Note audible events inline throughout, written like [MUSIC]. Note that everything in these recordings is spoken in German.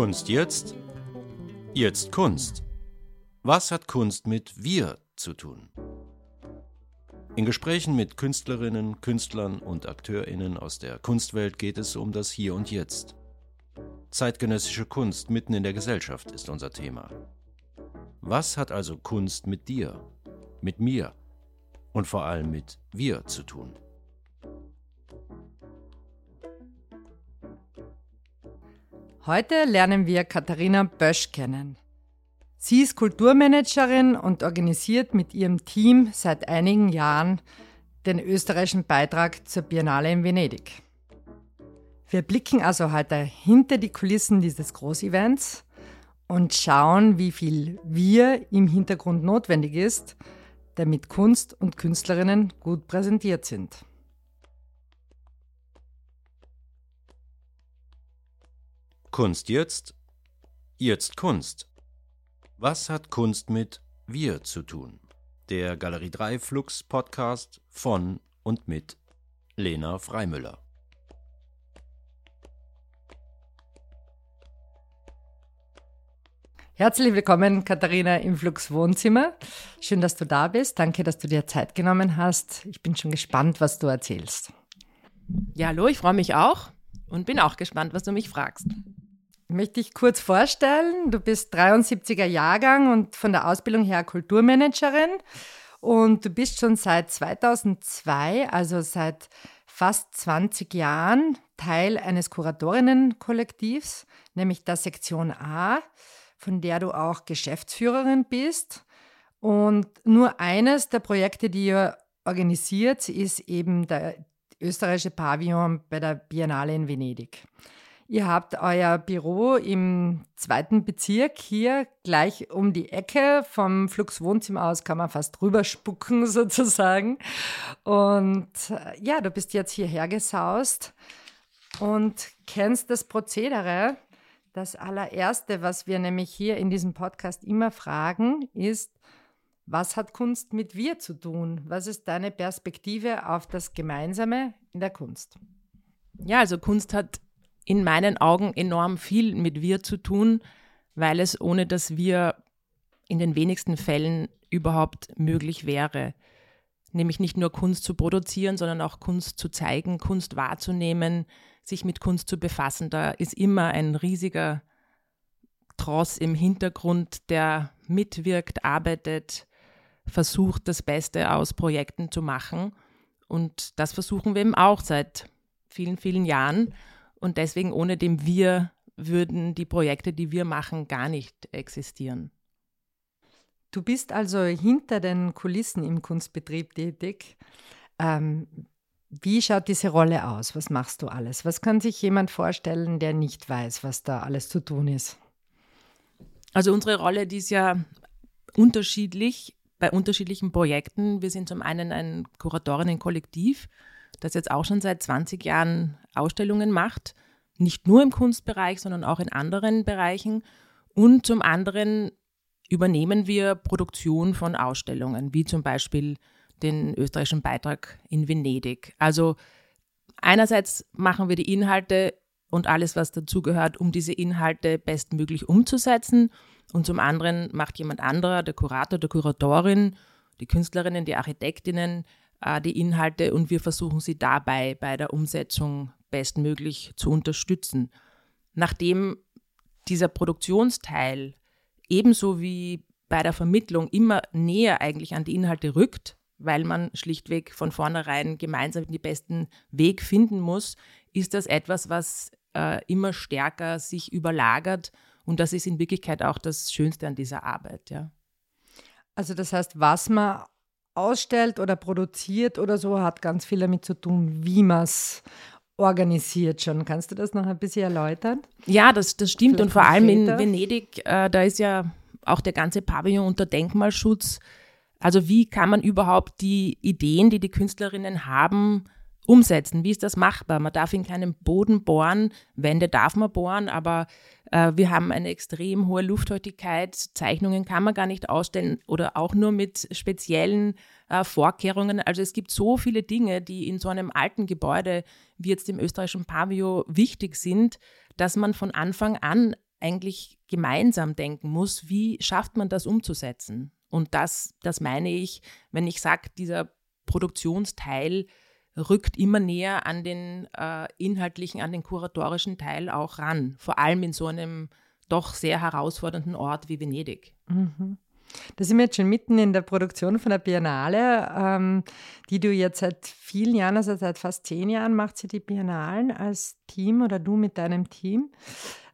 Kunst jetzt? Jetzt Kunst. Was hat Kunst mit wir zu tun? In Gesprächen mit Künstlerinnen, Künstlern und Akteurinnen aus der Kunstwelt geht es um das Hier und Jetzt. Zeitgenössische Kunst mitten in der Gesellschaft ist unser Thema. Was hat also Kunst mit dir, mit mir und vor allem mit wir zu tun? Heute lernen wir Katharina Bösch kennen. Sie ist Kulturmanagerin und organisiert mit ihrem Team seit einigen Jahren den österreichischen Beitrag zur Biennale in Venedig. Wir blicken also heute hinter die Kulissen dieses Großevents und schauen, wie viel wir im Hintergrund notwendig ist, damit Kunst und Künstlerinnen gut präsentiert sind. Kunst jetzt? Jetzt Kunst. Was hat Kunst mit wir zu tun? Der Galerie 3 Flux Podcast von und mit Lena Freimüller. Herzlich willkommen, Katharina, im Flux Wohnzimmer. Schön, dass du da bist. Danke, dass du dir Zeit genommen hast. Ich bin schon gespannt, was du erzählst. Ja, hallo, ich freue mich auch und bin auch gespannt, was du mich fragst. Ich möchte dich kurz vorstellen. Du bist 73er Jahrgang und von der Ausbildung her Kulturmanagerin. Und du bist schon seit 2002, also seit fast 20 Jahren, Teil eines Kuratorinnenkollektivs, nämlich der Sektion A, von der du auch Geschäftsführerin bist. Und nur eines der Projekte, die ihr organisiert, ist eben der österreichische Pavillon bei der Biennale in Venedig. Ihr habt euer Büro im zweiten Bezirk hier gleich um die Ecke. Vom Flux Wohnzimmer aus kann man fast rüberspucken [LAUGHS] sozusagen. Und äh, ja, du bist jetzt hierher gesaust und kennst das Prozedere. Das allererste, was wir nämlich hier in diesem Podcast immer fragen, ist, was hat Kunst mit wir zu tun? Was ist deine Perspektive auf das Gemeinsame in der Kunst? Ja, also Kunst hat in meinen Augen enorm viel mit wir zu tun, weil es ohne das wir in den wenigsten Fällen überhaupt möglich wäre. Nämlich nicht nur Kunst zu produzieren, sondern auch Kunst zu zeigen, Kunst wahrzunehmen, sich mit Kunst zu befassen. Da ist immer ein riesiger Tross im Hintergrund, der mitwirkt, arbeitet, versucht, das Beste aus Projekten zu machen. Und das versuchen wir eben auch seit vielen, vielen Jahren. Und deswegen ohne dem Wir würden die Projekte, die wir machen, gar nicht existieren. Du bist also hinter den Kulissen im Kunstbetrieb tätig. Ähm, wie schaut diese Rolle aus? Was machst du alles? Was kann sich jemand vorstellen, der nicht weiß, was da alles zu tun ist? Also unsere Rolle, die ist ja unterschiedlich bei unterschiedlichen Projekten. Wir sind zum einen ein Kuratorinnen-Kollektiv, das jetzt auch schon seit 20 Jahren Ausstellungen macht, nicht nur im Kunstbereich, sondern auch in anderen Bereichen. Und zum anderen übernehmen wir Produktion von Ausstellungen, wie zum Beispiel den österreichischen Beitrag in Venedig. Also einerseits machen wir die Inhalte und alles, was dazugehört, um diese Inhalte bestmöglich umzusetzen. Und zum anderen macht jemand anderer, der Kurator, der Kuratorin, die Künstlerinnen, die Architektinnen, äh, die Inhalte und wir versuchen sie dabei bei der Umsetzung bestmöglich zu unterstützen. Nachdem dieser Produktionsteil ebenso wie bei der Vermittlung immer näher eigentlich an die Inhalte rückt, weil man schlichtweg von vornherein gemeinsam den besten Weg finden muss, ist das etwas, was äh, immer stärker sich überlagert und das ist in Wirklichkeit auch das Schönste an dieser Arbeit. Ja. Also das heißt, was man ausstellt oder produziert oder so, hat ganz viel damit zu tun, wie man es organisiert schon. Kannst du das noch ein bisschen erläutern? Ja, das, das stimmt. Vielleicht und vor allem in Venedig, äh, da ist ja auch der ganze Pavillon unter Denkmalschutz. Also wie kann man überhaupt die Ideen, die die Künstlerinnen haben, umsetzen? Wie ist das machbar? Man darf in keinem Boden bohren, Wände darf man bohren, aber äh, wir haben eine extrem hohe Luftfeuchtigkeit. Zeichnungen kann man gar nicht ausstellen oder auch nur mit speziellen äh, Vorkehrungen. Also es gibt so viele Dinge, die in so einem alten Gebäude wie jetzt im österreichischen Pavillon wichtig sind, dass man von Anfang an eigentlich gemeinsam denken muss, wie schafft man das umzusetzen? Und das, das meine ich, wenn ich sage, dieser Produktionsteil rückt immer näher an den äh, inhaltlichen, an den kuratorischen Teil auch ran. Vor allem in so einem doch sehr herausfordernden Ort wie Venedig. Mhm. Da sind wir jetzt schon mitten in der Produktion von der Biennale, ähm, die du jetzt seit vielen Jahren, also seit fast zehn Jahren, macht sie die Biennalen als Team oder du mit deinem Team.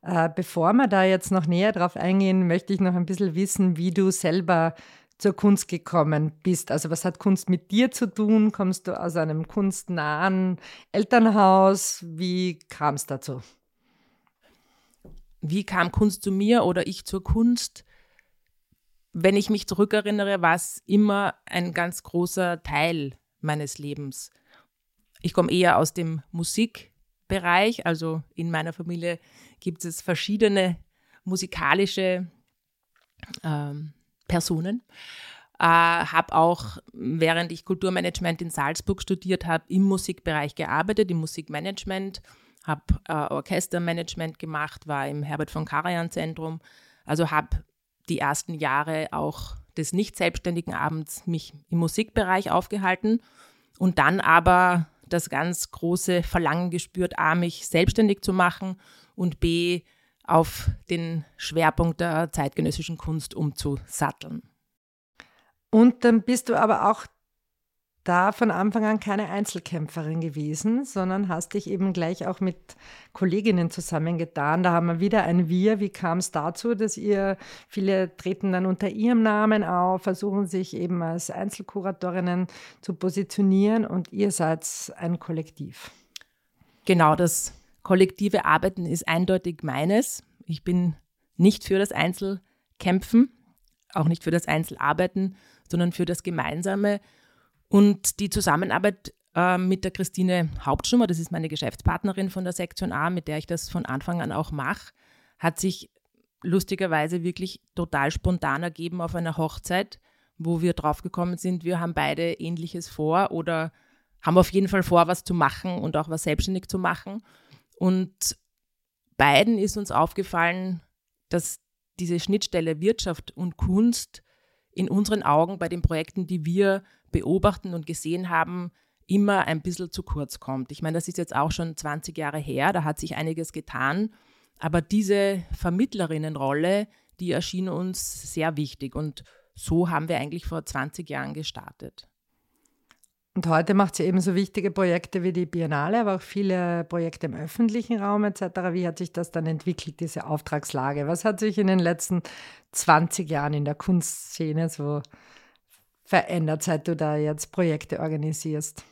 Äh, bevor wir da jetzt noch näher drauf eingehen, möchte ich noch ein bisschen wissen, wie du selber zur Kunst gekommen bist. Also was hat Kunst mit dir zu tun? Kommst du aus einem kunstnahen Elternhaus? Wie kam es dazu? Wie kam Kunst zu mir oder ich zur Kunst? Wenn ich mich zurückerinnere, war es immer ein ganz großer Teil meines Lebens. Ich komme eher aus dem Musikbereich, also in meiner Familie gibt es verschiedene musikalische ähm, Personen. Äh, habe auch, während ich Kulturmanagement in Salzburg studiert habe, im Musikbereich gearbeitet, im Musikmanagement, habe äh, Orchestermanagement gemacht, war im Herbert von Karajan Zentrum. Also habe die ersten Jahre auch des nicht selbstständigen Abends mich im Musikbereich aufgehalten und dann aber das ganz große Verlangen gespürt, A, mich selbstständig zu machen und B, auf den Schwerpunkt der zeitgenössischen Kunst umzusatteln. Und dann bist du aber auch da von Anfang an keine Einzelkämpferin gewesen, sondern hast dich eben gleich auch mit Kolleginnen zusammengetan. Da haben wir wieder ein Wir. Wie kam es dazu, dass ihr, viele treten dann unter ihrem Namen auf, versuchen sich eben als Einzelkuratorinnen zu positionieren und ihr seid ein Kollektiv. Genau, das kollektive Arbeiten ist eindeutig meines. Ich bin nicht für das Einzelkämpfen, auch nicht für das Einzelarbeiten, sondern für das Gemeinsame. Und die Zusammenarbeit äh, mit der Christine Hauptschummer, das ist meine Geschäftspartnerin von der Sektion A, mit der ich das von Anfang an auch mache, hat sich lustigerweise wirklich total spontan ergeben auf einer Hochzeit, wo wir draufgekommen sind, wir haben beide Ähnliches vor oder haben auf jeden Fall vor, was zu machen und auch was selbstständig zu machen. Und beiden ist uns aufgefallen, dass diese Schnittstelle Wirtschaft und Kunst in unseren Augen bei den Projekten, die wir beobachten und gesehen haben, immer ein bisschen zu kurz kommt. Ich meine, das ist jetzt auch schon 20 Jahre her, da hat sich einiges getan, aber diese Vermittlerinnenrolle, die erschien uns sehr wichtig und so haben wir eigentlich vor 20 Jahren gestartet. Und heute macht sie eben so wichtige Projekte wie die Biennale, aber auch viele Projekte im öffentlichen Raum etc. Wie hat sich das dann entwickelt, diese Auftragslage? Was hat sich in den letzten 20 Jahren in der Kunstszene so verändert, seit du da jetzt Projekte organisierst?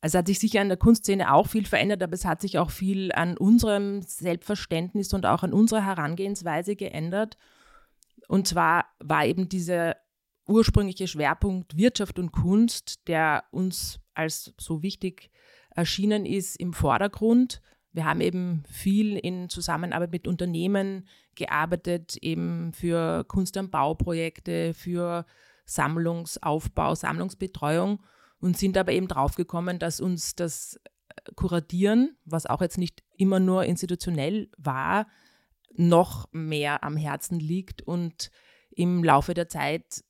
Es hat sich sicher in der Kunstszene auch viel verändert, aber es hat sich auch viel an unserem Selbstverständnis und auch an unserer Herangehensweise geändert. Und zwar war eben diese ursprüngliche Schwerpunkt Wirtschaft und Kunst, der uns als so wichtig erschienen ist, im Vordergrund. Wir haben eben viel in Zusammenarbeit mit Unternehmen gearbeitet, eben für Kunst am Bauprojekte, für Sammlungsaufbau, Sammlungsbetreuung und sind aber eben draufgekommen, dass uns das Kuratieren, was auch jetzt nicht immer nur institutionell war, noch mehr am Herzen liegt und im Laufe der Zeit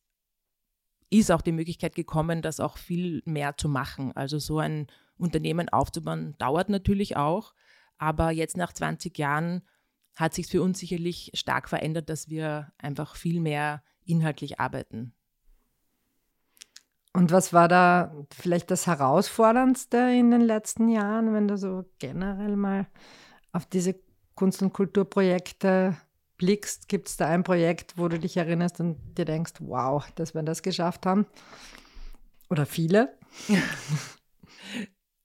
ist auch die Möglichkeit gekommen, das auch viel mehr zu machen. Also so ein Unternehmen aufzubauen, dauert natürlich auch. Aber jetzt nach 20 Jahren hat sich für uns sicherlich stark verändert, dass wir einfach viel mehr inhaltlich arbeiten. Und was war da vielleicht das Herausforderndste in den letzten Jahren, wenn du so generell mal auf diese Kunst- und Kulturprojekte blickst, gibt es da ein Projekt, wo du dich erinnerst und dir denkst, wow, dass wir das geschafft haben? Oder viele? [LAUGHS]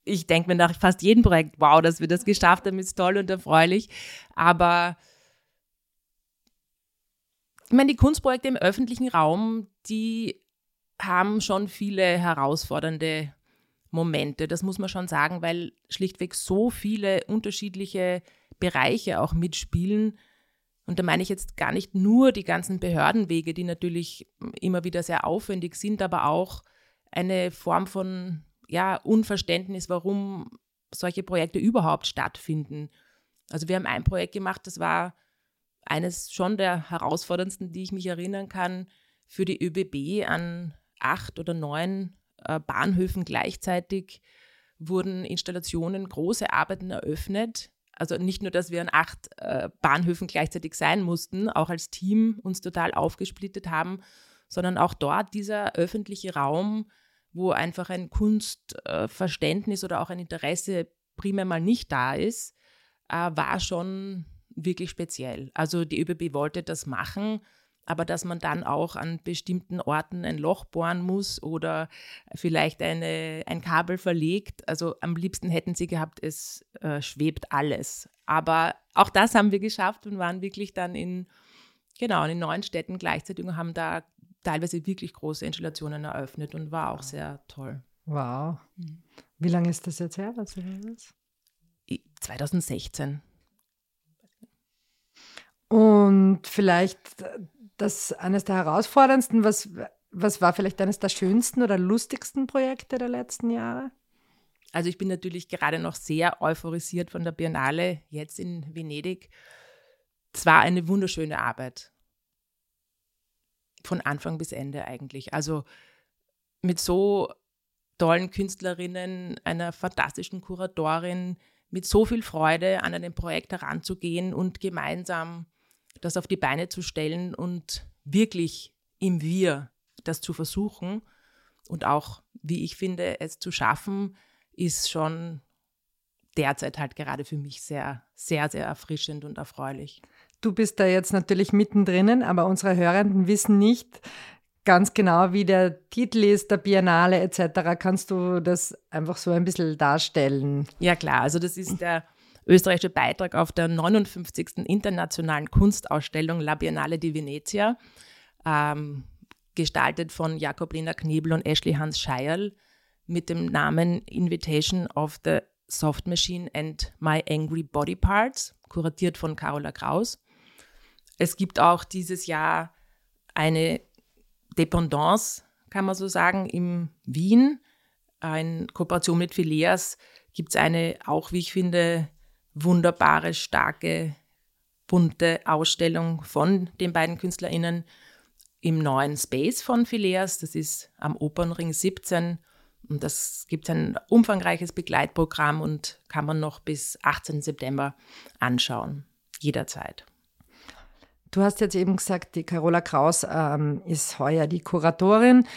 Ich denke mir nach fast jedem Projekt, wow, dass wir das geschafft haben, ist toll und erfreulich. Aber ich meine, die Kunstprojekte im öffentlichen Raum, die haben schon viele herausfordernde Momente. Das muss man schon sagen, weil schlichtweg so viele unterschiedliche Bereiche auch mitspielen und da meine ich jetzt gar nicht nur die ganzen Behördenwege, die natürlich immer wieder sehr aufwendig sind, aber auch eine Form von ja, Unverständnis, warum solche Projekte überhaupt stattfinden. Also wir haben ein Projekt gemacht, das war eines schon der herausforderndsten, die ich mich erinnern kann, für die ÖBB an acht oder neun äh, Bahnhöfen gleichzeitig wurden Installationen, große Arbeiten eröffnet. Also nicht nur, dass wir an acht äh, Bahnhöfen gleichzeitig sein mussten, auch als Team uns total aufgesplittet haben, sondern auch dort dieser öffentliche Raum, wo einfach ein Kunstverständnis äh, oder auch ein Interesse primär mal nicht da ist, äh, war schon wirklich speziell. Also die ÖBB wollte das machen, aber dass man dann auch an bestimmten Orten ein Loch bohren muss oder vielleicht eine, ein Kabel verlegt. Also am liebsten hätten sie gehabt, es äh, schwebt alles. Aber auch das haben wir geschafft und waren wirklich dann in, genau, in neun Städten gleichzeitig und haben da teilweise wirklich große Installationen eröffnet und war auch sehr toll. Wow. Mhm. Wie lange ist das jetzt her? Was 2016. Und vielleicht das eines der herausforderndsten, was, was war vielleicht eines der schönsten oder lustigsten Projekte der letzten Jahre? Also ich bin natürlich gerade noch sehr euphorisiert von der Biennale jetzt in Venedig. Es war eine wunderschöne Arbeit. Von Anfang bis Ende eigentlich. Also mit so tollen Künstlerinnen, einer fantastischen Kuratorin, mit so viel Freude an einem Projekt heranzugehen und gemeinsam das auf die Beine zu stellen und wirklich im Wir das zu versuchen und auch, wie ich finde, es zu schaffen, ist schon derzeit halt gerade für mich sehr, sehr, sehr erfrischend und erfreulich. Du bist da jetzt natürlich mittendrin, aber unsere Hörenden wissen nicht ganz genau, wie der Titel ist, der Biennale etc. Kannst du das einfach so ein bisschen darstellen? Ja klar, also das ist der österreichische Beitrag auf der 59. Internationalen Kunstausstellung La Biennale di Venezia, ähm, gestaltet von Jakob Lena Knebel und Ashley Hans Scheierl mit dem Namen Invitation of the Soft Machine and My Angry Body Parts, kuratiert von Carola Kraus. Es gibt auch dieses Jahr eine Dependance, kann man so sagen, in Wien. In Kooperation mit Phileas gibt es eine, auch wie ich finde, wunderbare, starke, bunte Ausstellung von den beiden KünstlerInnen im neuen Space von Phileas. Das ist am Opernring 17. Und das gibt ein umfangreiches Begleitprogramm und kann man noch bis 18. September anschauen. Jederzeit. Du hast jetzt eben gesagt, die Carola Kraus ähm, ist heuer die Kuratorin.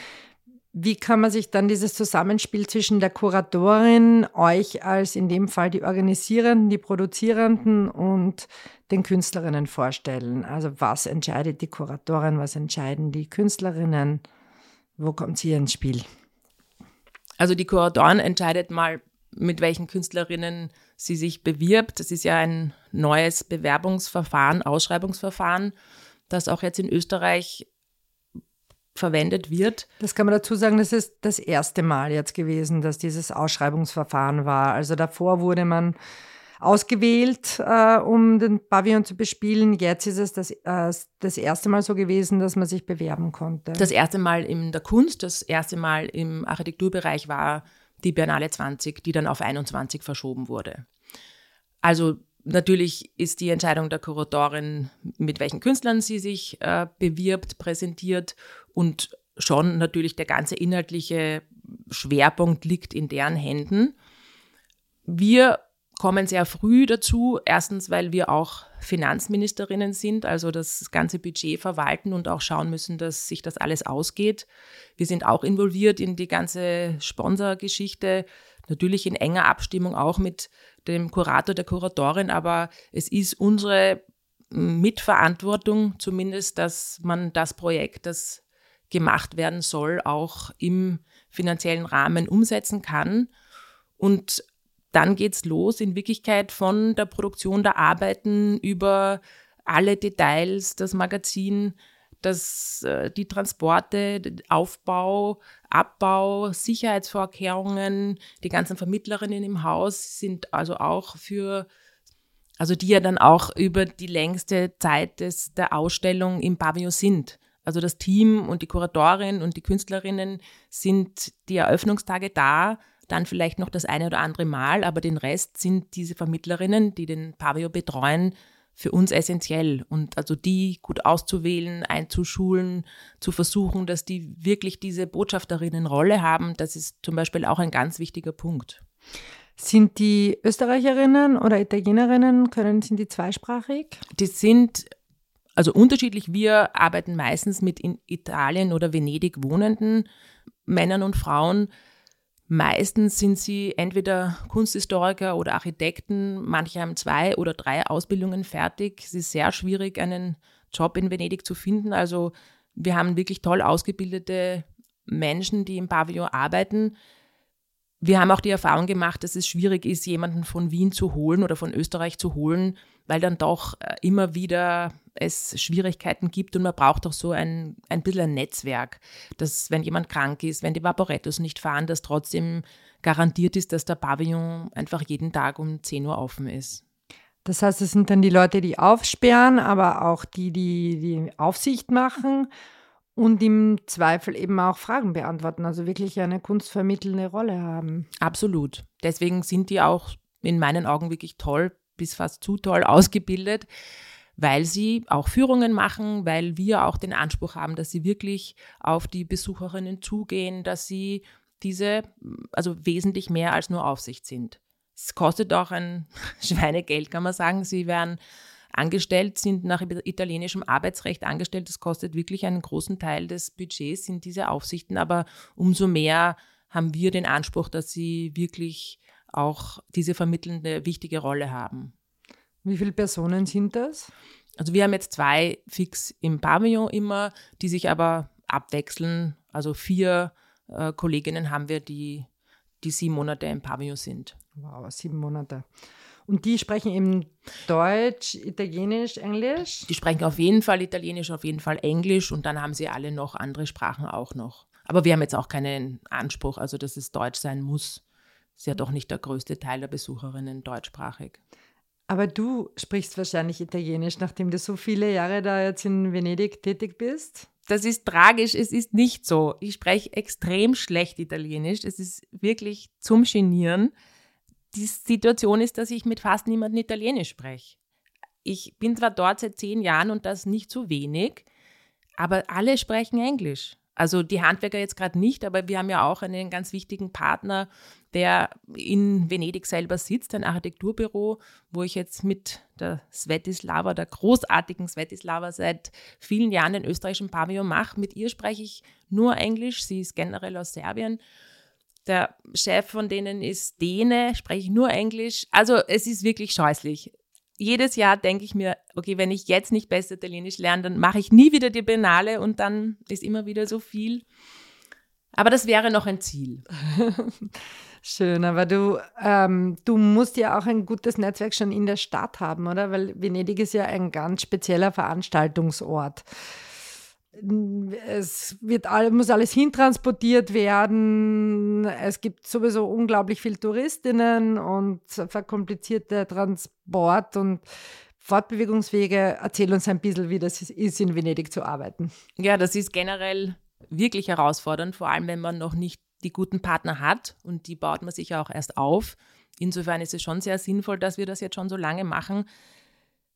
Wie kann man sich dann dieses Zusammenspiel zwischen der Kuratorin, euch als in dem Fall die Organisierenden, die Produzierenden und den Künstlerinnen vorstellen? Also was entscheidet die Kuratorin, was entscheiden die Künstlerinnen? Wo kommt sie ins Spiel? Also die Kuratorin entscheidet mal, mit welchen Künstlerinnen sie sich bewirbt. Das ist ja ein neues Bewerbungsverfahren, Ausschreibungsverfahren, das auch jetzt in Österreich verwendet wird. Das kann man dazu sagen, das ist das erste Mal jetzt gewesen, dass dieses Ausschreibungsverfahren war. Also davor wurde man ausgewählt, äh, um den Pavillon zu bespielen. Jetzt ist es das, äh, das erste Mal so gewesen, dass man sich bewerben konnte. Das erste Mal in der Kunst, das erste Mal im Architekturbereich war die Biennale 20, die dann auf 21 verschoben wurde. Also Natürlich ist die Entscheidung der Kuratorin, mit welchen Künstlern sie sich äh, bewirbt, präsentiert und schon natürlich der ganze inhaltliche Schwerpunkt liegt in deren Händen. Wir kommen sehr früh dazu, erstens, weil wir auch Finanzministerinnen sind, also das ganze Budget verwalten und auch schauen müssen, dass sich das alles ausgeht. Wir sind auch involviert in die ganze Sponsorgeschichte, natürlich in enger Abstimmung auch mit dem Kurator, der Kuratorin, aber es ist unsere Mitverantwortung zumindest, dass man das Projekt, das gemacht werden soll, auch im finanziellen Rahmen umsetzen kann. Und dann geht es los in Wirklichkeit von der Produktion der Arbeiten über alle Details, das Magazin, dass äh, die Transporte, Aufbau, Abbau, Sicherheitsvorkehrungen, die ganzen Vermittlerinnen im Haus sind also auch für, also die ja dann auch über die längste Zeit des, der Ausstellung im Pavillon sind. Also das Team und die Kuratorin und die Künstlerinnen sind die Eröffnungstage da. dann vielleicht noch das eine oder andere Mal, aber den Rest sind diese Vermittlerinnen, die den Pavio betreuen, für uns essentiell. Und also die gut auszuwählen, einzuschulen, zu versuchen, dass die wirklich diese Botschafterinnenrolle haben, das ist zum Beispiel auch ein ganz wichtiger Punkt. Sind die Österreicherinnen oder Italienerinnen, können, sind die zweisprachig? Die sind also unterschiedlich. Wir arbeiten meistens mit in Italien oder Venedig wohnenden Männern und Frauen. Meistens sind sie entweder Kunsthistoriker oder Architekten. Manche haben zwei oder drei Ausbildungen fertig. Es ist sehr schwierig, einen Job in Venedig zu finden. Also wir haben wirklich toll ausgebildete Menschen, die im Pavillon arbeiten. Wir haben auch die Erfahrung gemacht, dass es schwierig ist, jemanden von Wien zu holen oder von Österreich zu holen, weil dann doch äh, immer wieder es Schwierigkeiten gibt und man braucht auch so ein, ein bisschen ein Netzwerk, dass wenn jemand krank ist, wenn die Vaporettos nicht fahren, dass trotzdem garantiert ist, dass der Pavillon einfach jeden Tag um 10 Uhr offen ist. Das heißt, es sind dann die Leute, die aufsperren, aber auch die, die die Aufsicht machen und im Zweifel eben auch Fragen beantworten, also wirklich eine kunstvermittelnde Rolle haben. Absolut. Deswegen sind die auch in meinen Augen wirklich toll, bis fast zu toll ausgebildet, weil sie auch Führungen machen, weil wir auch den Anspruch haben, dass sie wirklich auf die Besucherinnen zugehen, dass sie diese, also wesentlich mehr als nur Aufsicht sind. Es kostet auch ein [LAUGHS] Schweinegeld, kann man sagen. Sie werden angestellt sind, nach italienischem Arbeitsrecht angestellt. Das kostet wirklich einen großen Teil des Budgets, sind diese Aufsichten. Aber umso mehr haben wir den Anspruch, dass sie wirklich auch diese vermittelnde wichtige Rolle haben. Wie viele Personen sind das? Also wir haben jetzt zwei fix im Pavillon immer, die sich aber abwechseln. Also vier äh, Kolleginnen haben wir, die, die sieben Monate im Pavillon sind. Wow, sieben Monate. Und die sprechen eben Deutsch, Italienisch, Englisch? Die sprechen auf jeden Fall Italienisch, auf jeden Fall Englisch und dann haben sie alle noch andere Sprachen auch noch. Aber wir haben jetzt auch keinen Anspruch, also dass es Deutsch sein muss. Ist ja doch nicht der größte Teil der Besucherinnen deutschsprachig. Aber du sprichst wahrscheinlich Italienisch, nachdem du so viele Jahre da jetzt in Venedig tätig bist? Das ist tragisch, es ist nicht so. Ich spreche extrem schlecht Italienisch. Es ist wirklich zum Genieren die Situation ist, dass ich mit fast niemandem Italienisch spreche. Ich bin zwar dort seit zehn Jahren und das nicht so wenig, aber alle sprechen Englisch. Also die Handwerker jetzt gerade nicht, aber wir haben ja auch einen ganz wichtigen Partner, der in Venedig selber sitzt, ein Architekturbüro, wo ich jetzt mit der Svetislava, der großartigen Svetislava, seit vielen Jahren den österreichischen Pavillon mache. Mit ihr spreche ich nur Englisch. Sie ist generell aus Serbien der Chef von denen ist Däne, spreche nur Englisch. Also es ist wirklich scheußlich. Jedes Jahr denke ich mir, okay, wenn ich jetzt nicht besser Italienisch lerne, dann mache ich nie wieder die Biennale und dann ist immer wieder so viel. Aber das wäre noch ein Ziel. [LAUGHS] Schön, aber du, ähm, du musst ja auch ein gutes Netzwerk schon in der Stadt haben, oder? Weil Venedig ist ja ein ganz spezieller Veranstaltungsort es wird all, muss alles hintransportiert werden. Es gibt sowieso unglaublich viele Touristinnen und verkomplizierte Transport und Fortbewegungswege. Erzähl uns ein bisschen, wie das ist, in Venedig zu arbeiten. Ja, das ist generell wirklich herausfordernd, vor allem wenn man noch nicht die guten Partner hat und die baut man sich ja auch erst auf. Insofern ist es schon sehr sinnvoll, dass wir das jetzt schon so lange machen.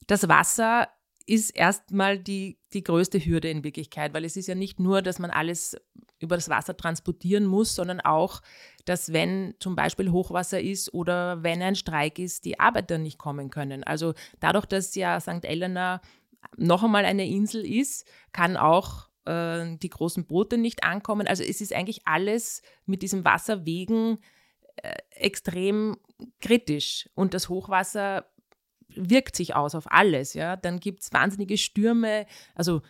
Das Wasser ist erstmal die, die größte Hürde in Wirklichkeit, weil es ist ja nicht nur, dass man alles über das Wasser transportieren muss, sondern auch, dass wenn zum Beispiel Hochwasser ist oder wenn ein Streik ist, die Arbeiter nicht kommen können. Also dadurch, dass ja St. Elena noch einmal eine Insel ist, kann auch äh, die großen Boote nicht ankommen. Also es ist eigentlich alles mit diesem Wasserwegen äh, extrem kritisch. Und das Hochwasser wirkt sich aus auf alles. Ja? Dann gibt es wahnsinnige Stürme. Also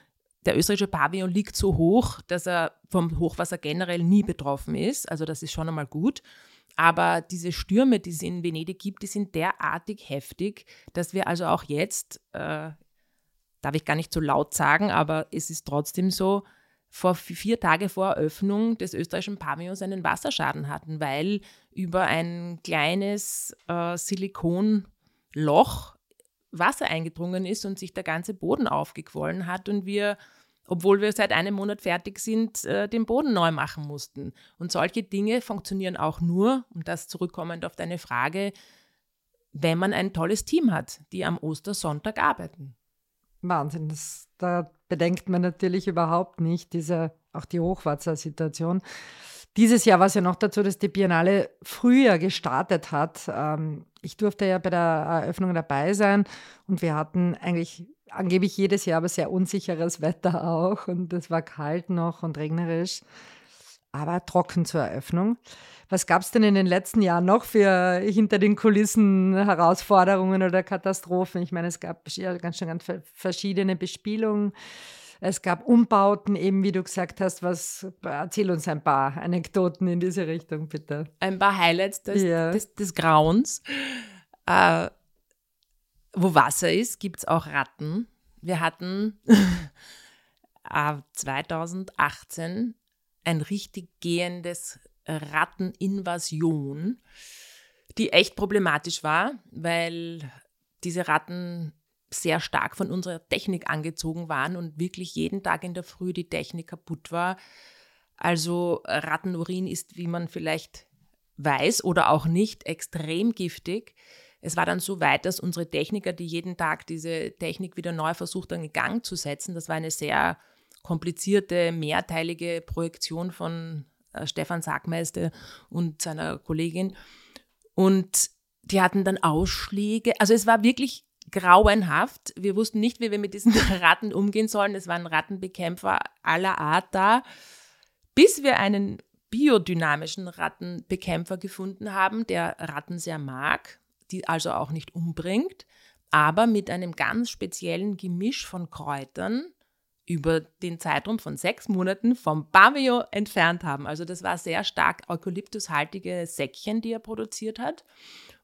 der österreichische Pavillon liegt so hoch, dass er vom Hochwasser generell nie betroffen ist. Also das ist schon einmal gut. Aber diese Stürme, die es in Venedig gibt, die sind derartig heftig, dass wir also auch jetzt, äh, darf ich gar nicht so laut sagen, aber es ist trotzdem so, vor vier Tage vor Eröffnung des österreichischen Pavillons einen Wasserschaden hatten, weil über ein kleines äh, Silikon Loch Wasser eingedrungen ist und sich der ganze Boden aufgequollen hat und wir obwohl wir seit einem Monat fertig sind, äh, den Boden neu machen mussten. Und solche Dinge funktionieren auch nur, und das zurückkommend auf deine Frage, wenn man ein tolles Team hat, die am Ostersonntag arbeiten. Wahnsinn, das, da bedenkt man natürlich überhaupt nicht, diese, auch die Hochwassersituation. Dieses Jahr war es ja noch dazu, dass die Biennale früher gestartet hat. Ähm, ich durfte ja bei der Eröffnung dabei sein und wir hatten eigentlich angeblich jedes Jahr aber sehr unsicheres [LAUGHS] Wetter auch und es war kalt noch und regnerisch, aber trocken zur Eröffnung. Was gab es denn in den letzten Jahren noch für hinter den Kulissen Herausforderungen oder Katastrophen? Ich meine, es gab ja ganz schön ganz verschiedene Bespielungen. Es gab Umbauten, eben wie du gesagt hast. Was, erzähl uns ein paar Anekdoten in diese Richtung, bitte. Ein paar Highlights des, ja. des, des Grauens. Äh, wo Wasser ist, gibt es auch Ratten. Wir hatten [LAUGHS] 2018 ein richtig gehendes Ratteninvasion, die echt problematisch war, weil diese Ratten sehr stark von unserer Technik angezogen waren und wirklich jeden Tag in der Früh die Technik kaputt war. Also Rattenurin ist, wie man vielleicht weiß oder auch nicht, extrem giftig. Es war dann so weit, dass unsere Techniker, die jeden Tag diese Technik wieder neu versucht haben, in Gang zu setzen, das war eine sehr komplizierte, mehrteilige Projektion von äh, Stefan Sackmeister und seiner Kollegin. Und die hatten dann Ausschläge. Also es war wirklich grauenhaft. Wir wussten nicht, wie wir mit diesen [LAUGHS] Ratten umgehen sollen. Es waren Rattenbekämpfer aller Art da, bis wir einen biodynamischen Rattenbekämpfer gefunden haben, der Ratten sehr mag die also auch nicht umbringt, aber mit einem ganz speziellen Gemisch von Kräutern über den Zeitraum von sechs Monaten vom Pavillon entfernt haben. Also das war sehr stark eukalyptushaltige Säckchen, die er produziert hat.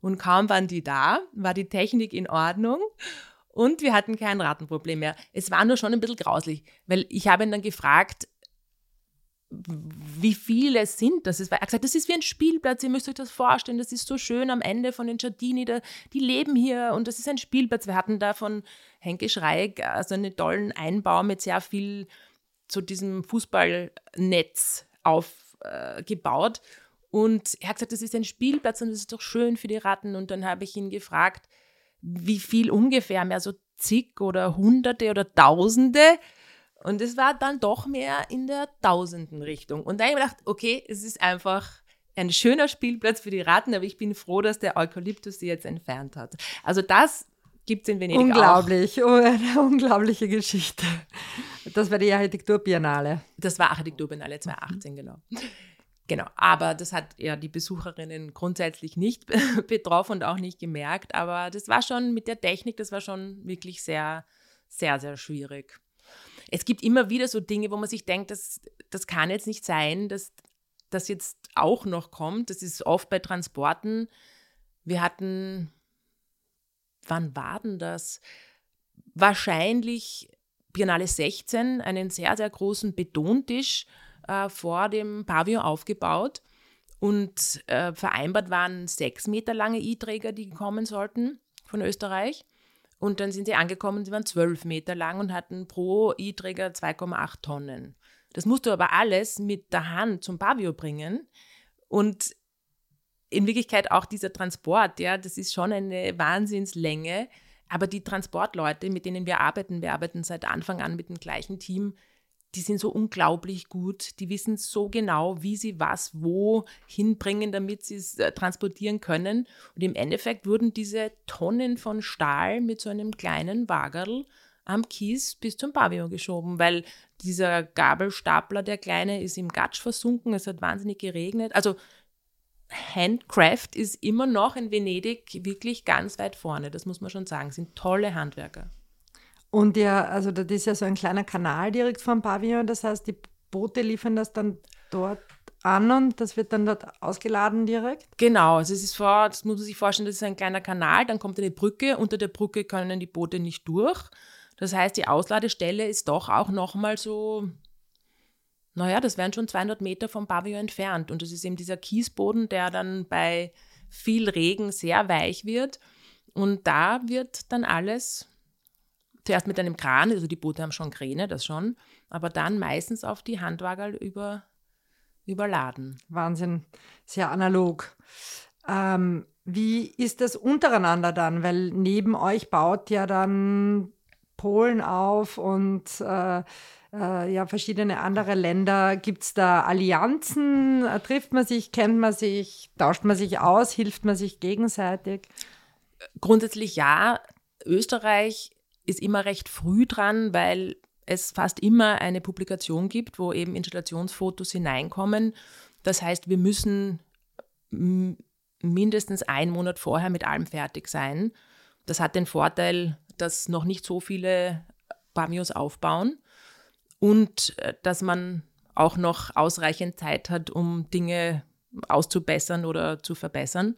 Und kaum waren die da, war die Technik in Ordnung und wir hatten kein Rattenproblem mehr. Es war nur schon ein bisschen grauslich, weil ich habe ihn dann gefragt, wie viele sind. Das er hat gesagt, das ist wie ein Spielplatz, ihr müsst euch das vorstellen, das ist so schön am Ende von den Giardini, da, die leben hier und das ist ein Spielplatz. Wir hatten da von Henke Schreik also einen tollen Einbau mit sehr viel zu diesem Fußballnetz aufgebaut. Äh, und er hat gesagt, das ist ein Spielplatz und das ist doch schön für die Ratten. Und dann habe ich ihn gefragt, wie viel ungefähr, mehr so zig oder hunderte oder tausende. Und es war dann doch mehr in der tausenden Richtung. Und da habe ich gedacht, okay, es ist einfach ein schöner Spielplatz für die Ratten, aber ich bin froh, dass der Eukalyptus sie jetzt entfernt hat. Also das gibt es in Venedig Unglaublich, auch. Oh, eine unglaubliche Geschichte. Das war die Architekturbiennale. Das war Architekturbiennale 2018, mhm. genau. Genau, aber das hat ja die Besucherinnen grundsätzlich nicht [LAUGHS] betroffen und auch nicht gemerkt. Aber das war schon mit der Technik, das war schon wirklich sehr, sehr, sehr schwierig es gibt immer wieder so Dinge, wo man sich denkt, das, das kann jetzt nicht sein, dass das jetzt auch noch kommt. Das ist oft bei Transporten. Wir hatten, wann war denn das? Wahrscheinlich Biennale 16, einen sehr, sehr großen Betontisch äh, vor dem Pavillon aufgebaut. Und äh, vereinbart waren sechs Meter lange E-Träger, die kommen sollten von Österreich. Und dann sind sie angekommen, sie waren zwölf Meter lang und hatten pro E-Träger 2,8 Tonnen. Das musst du aber alles mit der Hand zum Pavio bringen. Und in Wirklichkeit auch dieser Transport, ja, das ist schon eine Wahnsinnslänge. Aber die Transportleute, mit denen wir arbeiten, wir arbeiten seit Anfang an mit dem gleichen Team, die sind so unglaublich gut, die wissen so genau, wie sie was wo hinbringen, damit sie es äh, transportieren können. Und im Endeffekt wurden diese Tonnen von Stahl mit so einem kleinen Wagerl am Kies bis zum Pavillon geschoben, weil dieser Gabelstapler, der kleine, ist im Gatsch versunken, es hat wahnsinnig geregnet. Also Handcraft ist immer noch in Venedig wirklich ganz weit vorne, das muss man schon sagen, sind tolle Handwerker. Und ja, also das ist ja so ein kleiner Kanal direkt vom Pavillon. Das heißt, die Boote liefern das dann dort an und das wird dann dort ausgeladen direkt? Genau, also es ist vor, das muss man sich vorstellen, das ist ein kleiner Kanal, dann kommt eine Brücke, unter der Brücke können die Boote nicht durch. Das heißt, die Ausladestelle ist doch auch nochmal so, naja, das wären schon 200 Meter vom Pavillon entfernt. Und das ist eben dieser Kiesboden, der dann bei viel Regen sehr weich wird. Und da wird dann alles zuerst mit einem Kran, also die Boote haben schon Kräne, das schon, aber dann meistens auf die Handwagerl über, überladen. Wahnsinn, sehr analog. Ähm, wie ist das untereinander dann? Weil neben euch baut ja dann Polen auf und äh, äh, ja, verschiedene andere Länder. Gibt es da Allianzen? Trifft man sich, kennt man sich, tauscht man sich aus, hilft man sich gegenseitig? Grundsätzlich ja. Österreich ist immer recht früh dran, weil es fast immer eine Publikation gibt, wo eben Installationsfotos hineinkommen. Das heißt, wir müssen mindestens einen Monat vorher mit allem fertig sein. Das hat den Vorteil, dass noch nicht so viele Pamios aufbauen und äh, dass man auch noch ausreichend Zeit hat, um Dinge auszubessern oder zu verbessern.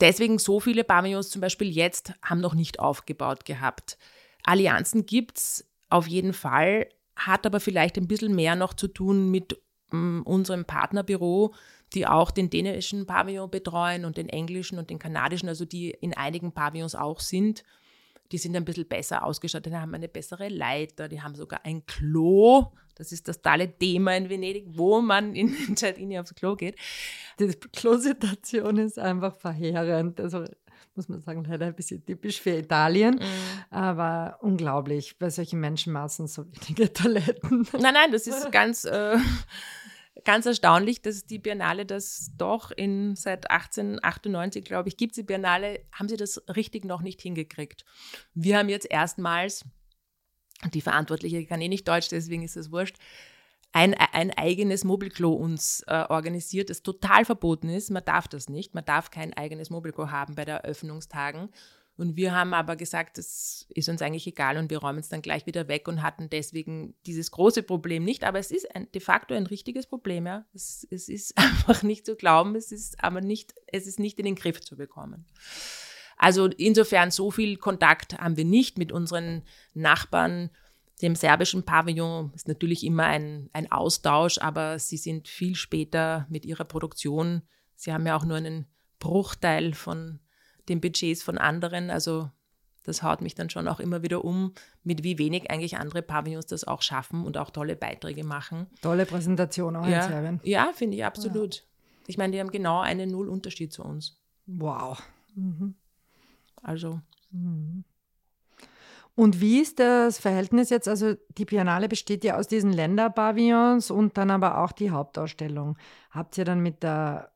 Deswegen so viele Bamios zum Beispiel jetzt haben noch nicht aufgebaut gehabt. Allianzen gibt es auf jeden Fall, hat aber vielleicht ein bisschen mehr noch zu tun mit um, mm, unserem Partnerbüro, die auch den dänischen Pavillon betreuen und den englischen und den kanadischen, also die in einigen Pavillons auch sind. Die sind ein bisschen besser ausgestattet, haben eine bessere Leiter, die haben sogar ein Klo. Das ist das tolle Thema in Venedig, wo man in [LAUGHS] Sardinien aufs Klo geht. Die Klosituation ist einfach verheerend. Also muss man sagen, leider ein bisschen typisch für Italien. Mhm. Aber unglaublich, bei solchen Menschenmassen so wenige [LAUGHS] Toiletten. Nein, nein, das ist ganz. Äh, ganz erstaunlich, dass die Biennale das doch in seit 1898, glaube ich, gibt es die Biennale, haben sie das richtig noch nicht hingekriegt. Wir haben jetzt erstmals, die Verantwortliche kann eh nicht Deutsch, deswegen ist es wurscht, ein, ein eigenes Mobilklo uns äh, organisiert, das total verboten ist. Man darf das nicht. Man darf kein eigenes Mobilklo haben bei der Eröffnungstagen. Und wir haben aber gesagt, das ist uns eigentlich egal und wir räumen es dann gleich wieder weg und hatten deswegen dieses große Problem nicht. Aber es ist ein, de facto ein richtiges Problem, ja. Es, es ist [LAUGHS] einfach nicht zu glauben, es ist aber nicht, es ist nicht in den Griff zu bekommen. Also insofern so viel Kontakt haben wir nicht mit unseren Nachbarn. Dem serbischen Pavillon ist natürlich immer ein, ein Austausch, aber sie sind viel später mit ihrer Produktion. Sie haben ja auch nur einen Bruchteil von den Budgets von anderen. Also das haut mich dann schon auch immer wieder um, mit wie wenig eigentlich andere Pavillons das auch schaffen und auch tolle Beiträge machen. Tolle Präsentation auch ja, in Serbien. Ja, finde ich absolut. Ja. Ich meine, die haben genau einen Null-Unterschied zu uns. Wow. Mhm. Also. Mhm. Und wie ist das Verhältnis jetzt? Also die Biennale besteht ja aus diesen Länderpavillons und dann aber auch die Hauptausstellung. Habt ihr dann mit der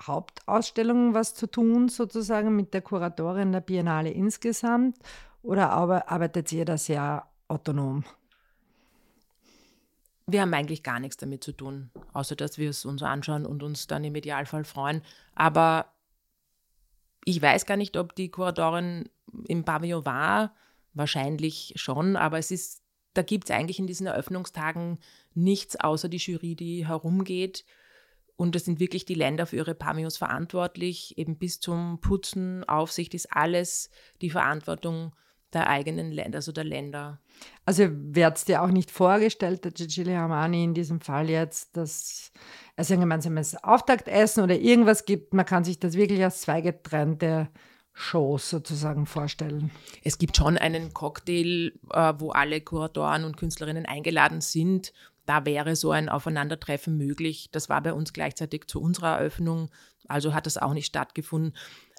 Hauptausstellung was zu tun, sozusagen mit der Kuratorin der Biennale insgesamt? Oder arbeitet ihr das ja autonom? Wir haben eigentlich gar nichts damit zu tun, außer dass wir es uns anschauen und uns dann im Idealfall freuen. Aber ich weiß gar nicht, ob die Kuratorin im Pavillon war. Wahrscheinlich schon, aber es ist, da gibt es eigentlich in diesen Eröffnungstagen nichts außer die Jury, die herumgeht und es sind wirklich die Länder für ihre Pamios verantwortlich. Eben bis zum Putzen, Aufsicht ist alles die Verantwortung der eigenen Länder, also der Länder. Also wird es dir auch nicht vorgestellt, der Gigili Hamani in diesem Fall jetzt, dass es ein gemeinsames Auftaktessen oder irgendwas gibt. Man kann sich das wirklich als zwei getrennte Shows sozusagen vorstellen. Es gibt schon einen Cocktail, äh, wo alle Kuratoren und Künstlerinnen eingeladen sind da wäre so ein Aufeinandertreffen möglich. Das war bei uns gleichzeitig zu unserer Eröffnung, also hat das auch nicht stattgefunden.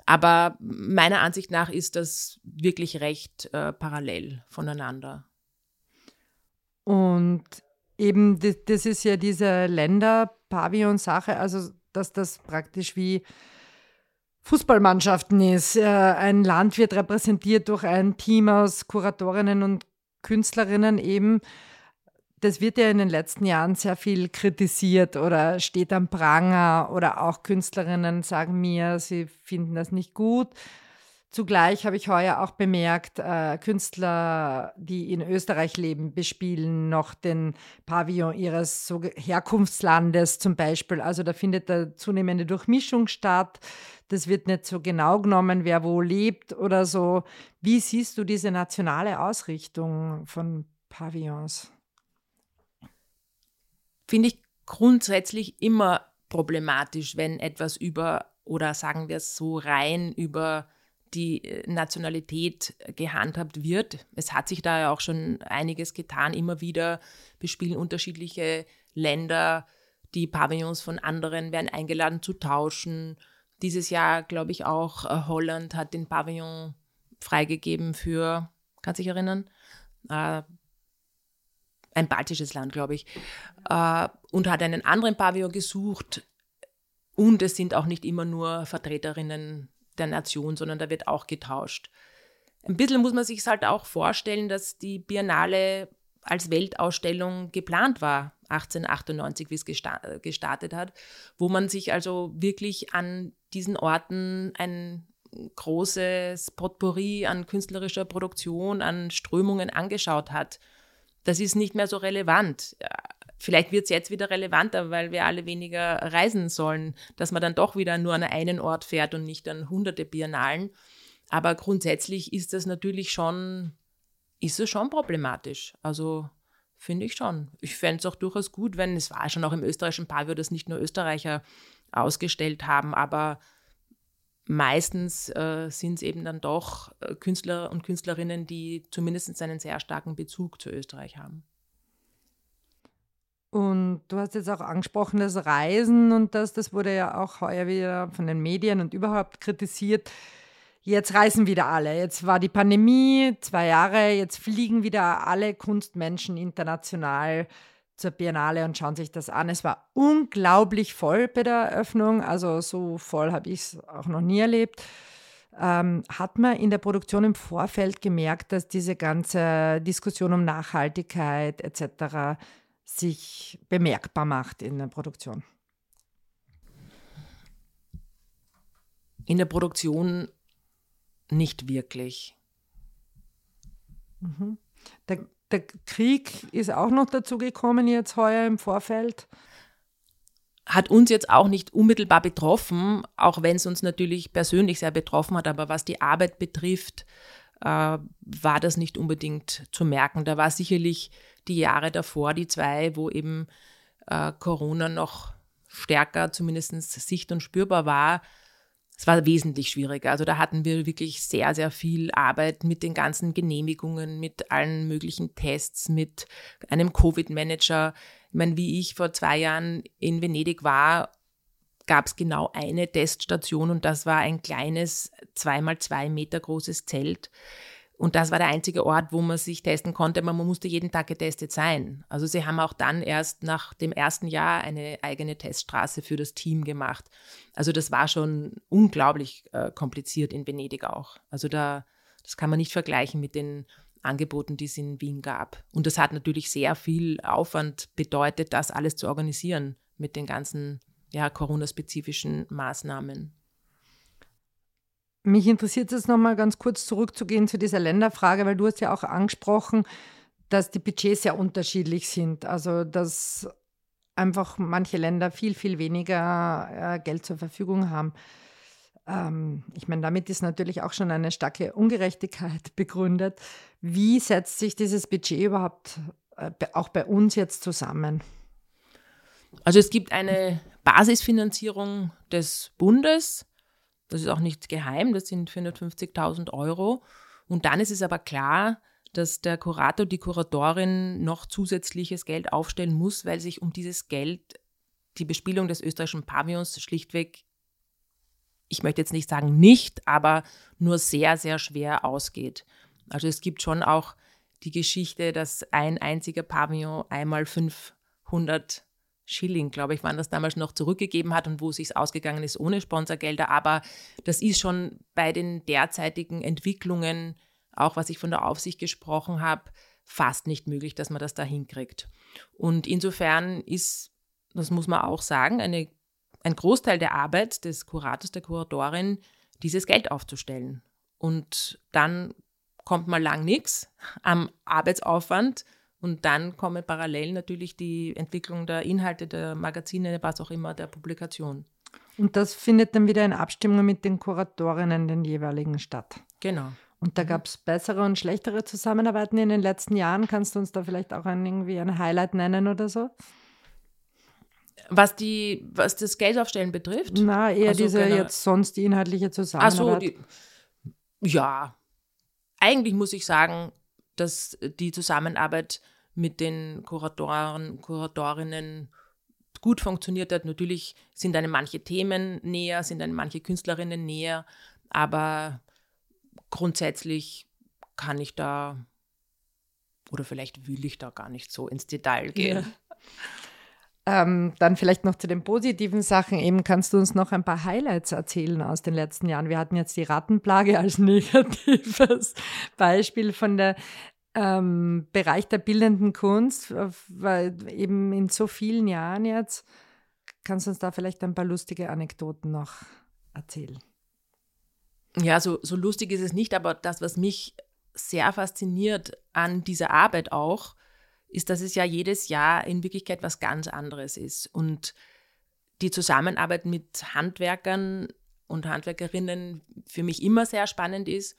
Aber meiner Ansicht nach ist das wirklich recht äh, parallel voneinander. Und eben, das, ist ja diese Länder-Pavillon-Sache, also dass das praktisch wie Fußballmannschaften ist. Äh, ein Land wird repräsentiert durch ein Team aus Kuratorinnen und Künstlerinnen eben das wird ja in den letzten Jahren sehr viel kritisiert oder steht am Pranger oder auch Künstlerinnen sagen mir, sie finden das nicht gut. Zugleich habe ich heuer auch bemerkt, äh, Künstler, die in Österreich leben, bespielen noch den Pavillon ihres so Herkunftslandes zum Beispiel. Also da findet eine zunehmende Durchmischung statt. Das wird nicht so genau genommen, wer wo lebt oder so. Wie siehst du diese nationale Ausrichtung von Pavillons? Finde ich grundsätzlich immer problematisch, wenn etwas über oder sagen wir es so rein über die äh, Nationalität gehandhabt wird. Es hat sich da ja auch schon einiges getan. Immer wieder bespielen unterschiedliche Länder die Pavillons von anderen, werden eingeladen zu tauschen. Dieses Jahr, glaube ich, auch äh, Holland hat den Pavillon freigegeben für, kann sich erinnern, äh, ein baltisches Land, glaube ich, äh, und hat einen anderen Pavillon gesucht. Und es sind auch nicht immer nur Vertreterinnen der Nation, sondern da wird auch getauscht. Ein bisschen muss man sich halt auch vorstellen, dass die Biennale als Weltausstellung geplant war, 1898, wie es gestartet hat, wo man sich also wirklich an diesen Orten ein großes Potpourri an künstlerischer Produktion, an Strömungen angeschaut hat. Das ist nicht mehr so relevant. Vielleicht wird es jetzt wieder relevanter, weil wir alle weniger reisen sollen, dass man dann doch wieder nur an einen Ort fährt und nicht an hunderte Biennalen. Aber grundsätzlich ist das natürlich schon, ist es schon problematisch. Also finde ich schon. Ich fände es auch durchaus gut, wenn, es war schon auch im österreichischen Pavio, dass nicht nur Österreicher ausgestellt haben, aber meistens äh, sind es eben dann doch äh, Künstler und Künstlerinnen, die zumindest einen sehr starken Bezug zu Österreich haben. Und du hast jetzt auch angesprochen, das Reisen und das, das wurde ja auch heuer wieder von den Medien und überhaupt kritisiert. Jetzt reisen wieder alle. Jetzt war die Pandemie, zwei Jahre, jetzt fliegen wieder alle Kunstmenschen international zur Biennale und schauen sich das an. Es war unglaublich voll bei der Eröffnung, also so voll habe ich es auch noch nie erlebt. Ähm, hat man in der Produktion im Vorfeld gemerkt, dass diese ganze Diskussion um Nachhaltigkeit etc sich bemerkbar macht in der Produktion? In der Produktion nicht wirklich. Mhm. Der, der Krieg ist auch noch dazu gekommen jetzt heuer im Vorfeld hat uns jetzt auch nicht unmittelbar betroffen, auch wenn es uns natürlich persönlich sehr betroffen hat, aber was die Arbeit betrifft, äh, war das nicht unbedingt zu merken. Da war sicherlich die Jahre davor, die zwei, wo eben äh, Corona noch stärker zumindest sicht- und spürbar war, es war wesentlich schwieriger. Also da hatten wir wirklich sehr, sehr viel Arbeit mit den ganzen Genehmigungen, mit allen möglichen Tests, mit einem Covid-Manager. Ich meine, wie ich vor zwei Jahren in Venedig war, gab es genau eine Teststation und das war ein kleines, zweimal zwei Meter großes Zelt. Und das war der einzige Ort, wo man sich testen konnte, aber man musste jeden Tag getestet sein. Also sie haben auch dann erst nach dem ersten Jahr eine eigene Teststraße für das Team gemacht. Also das war schon unglaublich äh, kompliziert in Venedig auch. Also da, das kann man nicht vergleichen mit den Angeboten, die es in Wien gab. Und das hat natürlich sehr viel Aufwand bedeutet, das alles zu organisieren mit den ganzen ja, Corona-spezifischen Maßnahmen. Mich interessiert es nochmal ganz kurz zurückzugehen zu dieser Länderfrage, weil du hast ja auch angesprochen, dass die Budgets sehr unterschiedlich sind. Also dass einfach manche Länder viel, viel weniger äh, Geld zur Verfügung haben. Ähm, ich meine, damit ist natürlich auch schon eine starke Ungerechtigkeit [LAUGHS] begründet. Wie setzt sich dieses Budget überhaupt äh, auch bei uns jetzt zusammen? Also es gibt eine Basisfinanzierung des Bundes das ist auch nicht geheim, das sind 450.000 Euro. Und dann ist es aber klar, dass der Kurator, die Kuratorin noch zusätzliches Geld aufstellen muss, weil sich um dieses Geld die Bespielung des österreichischen Pavillons schlichtweg, ich möchte jetzt nicht sagen nicht, aber nur sehr, sehr schwer ausgeht. Also es gibt schon auch die Geschichte, dass ein einziger Pavillon einmal 500 Schilling, glaube ich, waren das damals noch zurückgegeben hat und wo es sich ausgegangen ist ohne Sponsorgelder. Aber das ist schon bei den derzeitigen Entwicklungen, auch was ich von der Aufsicht gesprochen habe, fast nicht möglich, dass man das da hinkriegt. Und insofern ist, das muss man auch sagen, eine, ein Großteil der Arbeit des Kurators, der Kuratorin, dieses Geld aufzustellen. Und dann kommt mal lang nichts am Arbeitsaufwand und dann kommen parallel natürlich die Entwicklung der Inhalte der Magazine, was auch immer, der Publikation. Und das findet dann wieder in Abstimmung mit den Kuratorinnen den jeweiligen statt. Genau. Und da mhm. gab es bessere und schlechtere Zusammenarbeiten in den letzten Jahren. Kannst du uns da vielleicht auch ein, irgendwie ein Highlight nennen oder so? Was, die, was das Geldaufstellen betrifft? Na, eher also diese genau. jetzt sonst die inhaltliche Zusammenarbeit. Ach so, die, Ja, eigentlich muss ich sagen, dass die Zusammenarbeit mit den Kuratoren, Kuratorinnen gut funktioniert hat. Natürlich sind einem manche Themen näher, sind einem manche Künstlerinnen näher, aber grundsätzlich kann ich da oder vielleicht will ich da gar nicht so ins Detail gehen. Ja. Ähm, dann vielleicht noch zu den positiven Sachen. Eben kannst du uns noch ein paar Highlights erzählen aus den letzten Jahren. Wir hatten jetzt die Rattenplage als [LAUGHS] negatives Beispiel von der ähm, Bereich der bildenden Kunst, weil eben in so vielen Jahren jetzt. Kannst du uns da vielleicht ein paar lustige Anekdoten noch erzählen? Ja, so, so lustig ist es nicht, aber das, was mich sehr fasziniert an dieser Arbeit auch, ist, dass es ja jedes Jahr in Wirklichkeit was ganz anderes ist. Und die Zusammenarbeit mit Handwerkern und Handwerkerinnen für mich immer sehr spannend ist.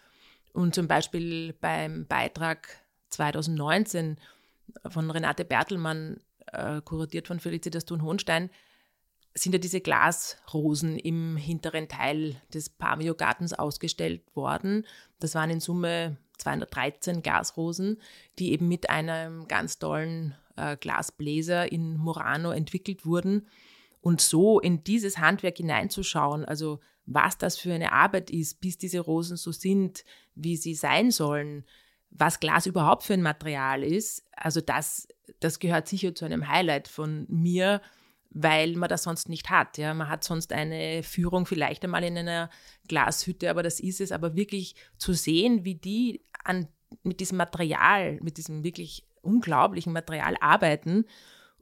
Und zum Beispiel beim Beitrag 2019 von Renate Bertelmann, äh, kuratiert von Felicitas Thun-Hohenstein, sind ja diese Glasrosen im hinteren Teil des Pamio-Gartens ausgestellt worden. Das waren in Summe 213 Glasrosen, die eben mit einem ganz tollen äh, Glasbläser in Murano entwickelt wurden. Und so in dieses Handwerk hineinzuschauen, also was das für eine Arbeit ist, bis diese Rosen so sind, wie sie sein sollen, was Glas überhaupt für ein Material ist, also das, das gehört sicher zu einem Highlight von mir, weil man das sonst nicht hat. Ja. Man hat sonst eine Führung vielleicht einmal in einer Glashütte, aber das ist es. Aber wirklich zu sehen, wie die an, mit diesem Material, mit diesem wirklich unglaublichen Material arbeiten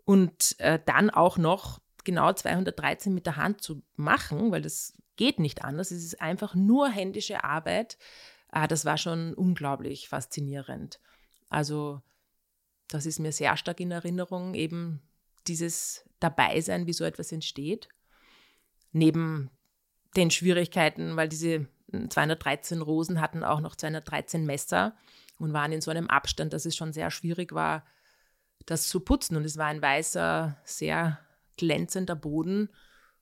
und äh, dann auch noch genau 213 mit der Hand zu machen, weil das geht nicht anders. Es ist einfach nur händische Arbeit. Äh, das war schon unglaublich faszinierend. Also das ist mir sehr stark in Erinnerung, eben dieses Dabeisein, wie so etwas entsteht. Neben den Schwierigkeiten, weil diese 213 Rosen hatten auch noch 213 Messer und waren in so einem Abstand, dass es schon sehr schwierig war, das zu putzen. Und es war ein weißer, sehr glänzender Boden.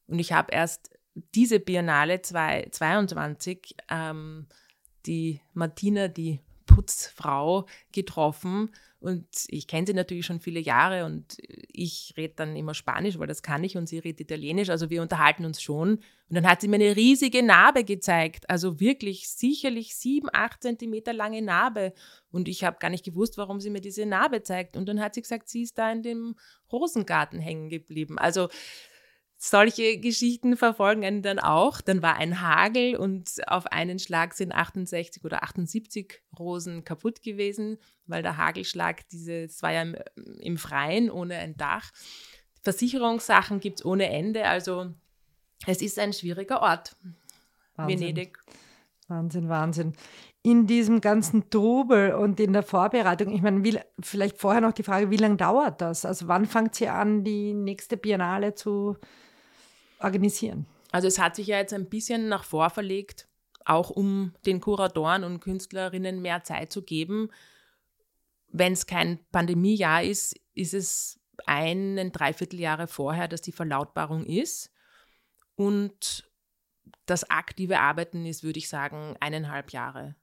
Und ich habe erst diese Biennale 2022 ähm, die Martina, die Putzfrau, getroffen und ich kenne sie natürlich schon viele Jahre und ich rede dann immer Spanisch, weil das kann ich und sie redet Italienisch. Also wir unterhalten uns schon. Und dann hat sie mir eine riesige Narbe gezeigt. Also wirklich sicherlich sieben, acht Zentimeter lange Narbe. Und ich habe gar nicht gewusst, warum sie mir diese Narbe zeigt. Und dann hat sie gesagt, sie ist da in dem Rosengarten hängen geblieben. Also solche Geschichten verfolgen einen dann auch. Dann war ein Hagel und auf einen Schlag sind 68 oder 78 Rosen kaputt gewesen, weil der Hagelschlag, diese, das war ja im, im Freien ohne ein Dach. Versicherungssachen gibt es ohne Ende. Also es ist ein schwieriger Ort. Wahnsinn. Venedig. Wahnsinn, Wahnsinn. In diesem ganzen Trubel und in der Vorbereitung, ich meine, wie, vielleicht vorher noch die Frage, wie lange dauert das? Also wann fängt sie an, die nächste Biennale zu organisieren? Also es hat sich ja jetzt ein bisschen nach vor verlegt, auch um den Kuratoren und Künstlerinnen mehr Zeit zu geben. Wenn es kein Pandemiejahr ist, ist es ein, ein Dreivierteljahre vorher, dass die Verlautbarung ist. Und das aktive Arbeiten ist, würde ich sagen, eineinhalb Jahre.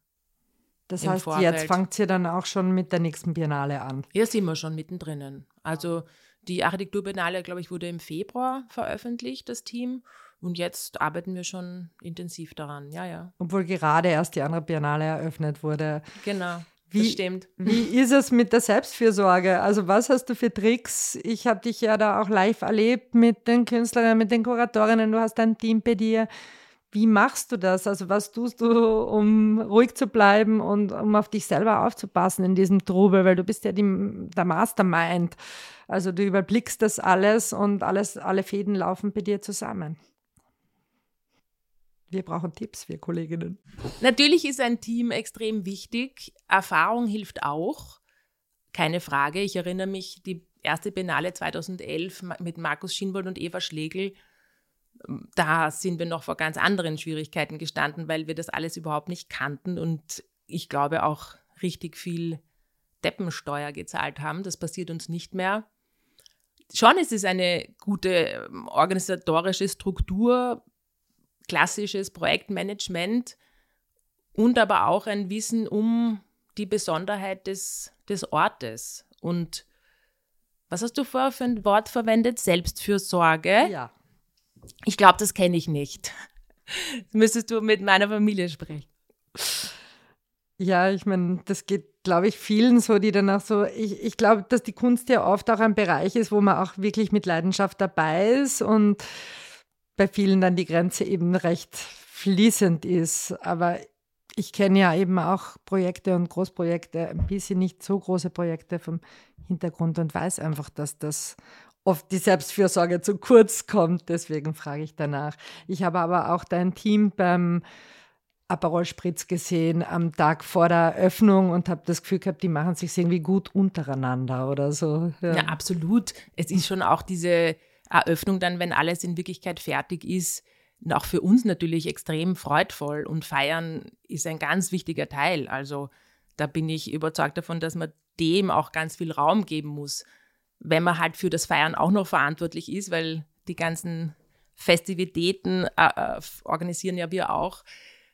Das heißt, Vorfeld. jetzt fangt ihr dann auch schon mit der nächsten Biennale an. Ja, sind wir schon mittendrin. Also die Architekturbiennale, glaube ich, wurde im Februar veröffentlicht, das Team. Und jetzt arbeiten wir schon intensiv daran, ja, ja. Obwohl gerade erst die andere Biennale eröffnet wurde. Genau. Wie, das stimmt. Wie [LAUGHS] ist es mit der Selbstfürsorge? Also was hast du für Tricks? Ich habe dich ja da auch live erlebt mit den Künstlerinnen, mit den Kuratorinnen. Du hast ein Team bei dir. Wie machst du das? Also was tust du, um ruhig zu bleiben und um auf dich selber aufzupassen in diesem Trubel? Weil du bist ja die, der Mastermind. Also du überblickst das alles und alles, alle Fäden laufen bei dir zusammen. Wir brauchen Tipps, wir Kolleginnen. Natürlich ist ein Team extrem wichtig. Erfahrung hilft auch. Keine Frage. Ich erinnere mich, die erste Biennale 2011 mit Markus Schinwold und Eva Schlegel da sind wir noch vor ganz anderen Schwierigkeiten gestanden, weil wir das alles überhaupt nicht kannten und ich glaube auch richtig viel Deppensteuer gezahlt haben. Das passiert uns nicht mehr. Schon ist es eine gute ähm, organisatorische Struktur, klassisches Projektmanagement und aber auch ein Wissen um die Besonderheit des, des Ortes. Und was hast du vorher für ein Wort verwendet? Selbstfürsorge? Ja. Ich glaube, das kenne ich nicht. Das [LAUGHS] müsstest du mit meiner Familie sprechen. Ja, ich meine, das geht, glaube ich, vielen so, die dann auch so, ich, ich glaube, dass die Kunst ja oft auch ein Bereich ist, wo man auch wirklich mit Leidenschaft dabei ist und bei vielen dann die Grenze eben recht fließend ist. Aber ich kenne ja eben auch Projekte und Großprojekte, ein bisschen nicht so große Projekte vom Hintergrund und weiß einfach, dass das oft die Selbstfürsorge zu kurz kommt. Deswegen frage ich danach. Ich habe aber auch dein Team beim Aperol Spritz gesehen am Tag vor der Eröffnung und habe das Gefühl gehabt, die machen sich irgendwie gut untereinander oder so. Ja. ja, absolut. Es ist schon auch diese Eröffnung dann, wenn alles in Wirklichkeit fertig ist, auch für uns natürlich extrem freudvoll und feiern ist ein ganz wichtiger Teil. Also da bin ich überzeugt davon, dass man dem auch ganz viel Raum geben muss, wenn man halt für das Feiern auch noch verantwortlich ist, weil die ganzen Festivitäten äh, äh organisieren ja wir auch,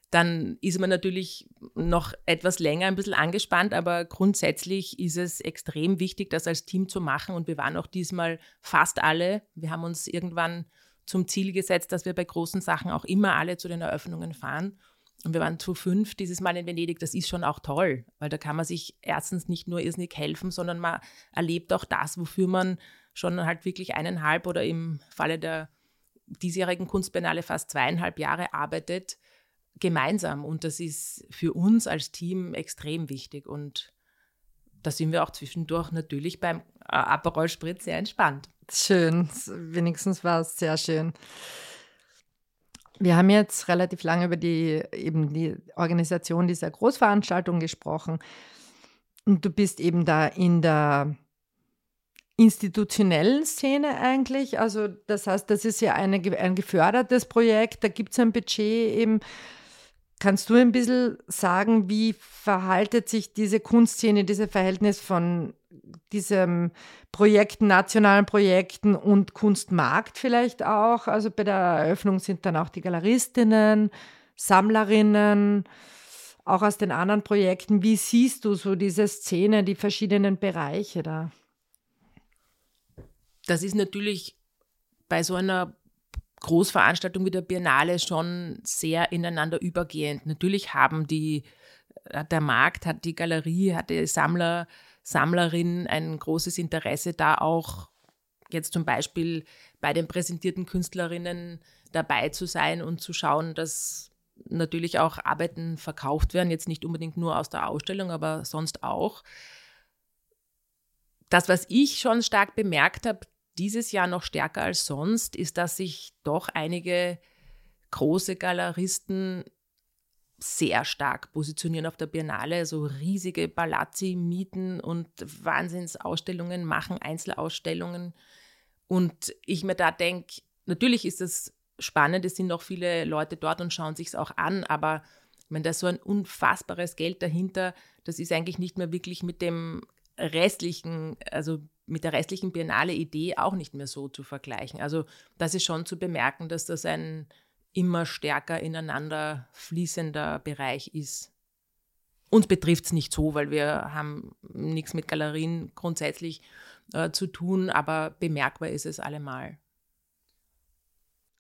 dann ist man natürlich noch etwas länger ein bisschen angespannt, aber grundsätzlich ist es extrem wichtig, das als Team zu machen und wir waren auch diesmal fast alle. Wir haben uns irgendwann zum Ziel gesetzt, dass wir bei großen Sachen auch immer alle zu den Eröffnungen fahren. Und wir waren zu fünf dieses Mal in Venedig. Das ist schon auch toll, weil da kann man sich erstens nicht nur irrsinnig helfen, sondern man erlebt auch das, wofür man schon halt wirklich eineinhalb oder im Falle der diesjährigen Kunstbiennale fast zweieinhalb Jahre arbeitet, gemeinsam. Und das ist für uns als Team extrem wichtig. Und da sind wir auch zwischendurch natürlich beim Aperol Spritz sehr entspannt. Schön, wenigstens war es sehr schön. Wir haben jetzt relativ lange über die, eben die Organisation dieser Großveranstaltung gesprochen. Und du bist eben da in der institutionellen Szene eigentlich. Also das heißt, das ist ja eine, ein gefördertes Projekt, da gibt es ein Budget eben Kannst du ein bisschen sagen, wie verhaltet sich diese Kunstszene, dieses Verhältnis von diesem Projekten, nationalen Projekten und Kunstmarkt vielleicht auch? Also bei der Eröffnung sind dann auch die Galeristinnen, Sammlerinnen, auch aus den anderen Projekten. Wie siehst du so diese Szene, die verschiedenen Bereiche da? Das ist natürlich bei so einer Großveranstaltung wie der Biennale schon sehr ineinander übergehend. Natürlich haben die, äh, der Markt, hat die Galerie, hat die Sammler, Sammlerin ein großes Interesse da auch jetzt zum Beispiel bei den präsentierten Künstlerinnen dabei zu sein und zu schauen, dass natürlich auch Arbeiten verkauft werden, jetzt nicht unbedingt nur aus der Ausstellung, aber sonst auch. Das, was ich schon stark bemerkt habe, dieses Jahr noch stärker als sonst, ist, dass sich doch einige große Galeristen sehr stark positionieren auf der Biennale, so riesige Palazzi mieten und Wahnsinnsausstellungen machen, Einzelausstellungen. Und ich mir da denke, natürlich ist das spannend, es sind noch viele Leute dort und schauen sich es auch an, aber wenn da so ein unfassbares Geld dahinter, das ist eigentlich nicht mehr wirklich mit dem restlichen, also mit der restlichen Biennale-Idee auch nicht mehr so zu vergleichen. Also das ist schon zu bemerken, dass das ein immer stärker ineinander fließender Bereich ist. Uns betrifft es nicht so, weil wir haben nichts mit Galerien grundsätzlich äh, zu tun, aber bemerkbar ist es allemal.